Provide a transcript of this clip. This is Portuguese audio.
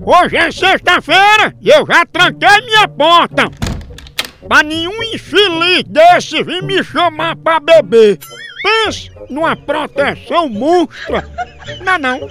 Hoje é sexta-feira e eu já tranquei minha porta. Pra nenhum infeliz desse vir me chamar pra beber. Pense numa proteção monstra. Não, é não.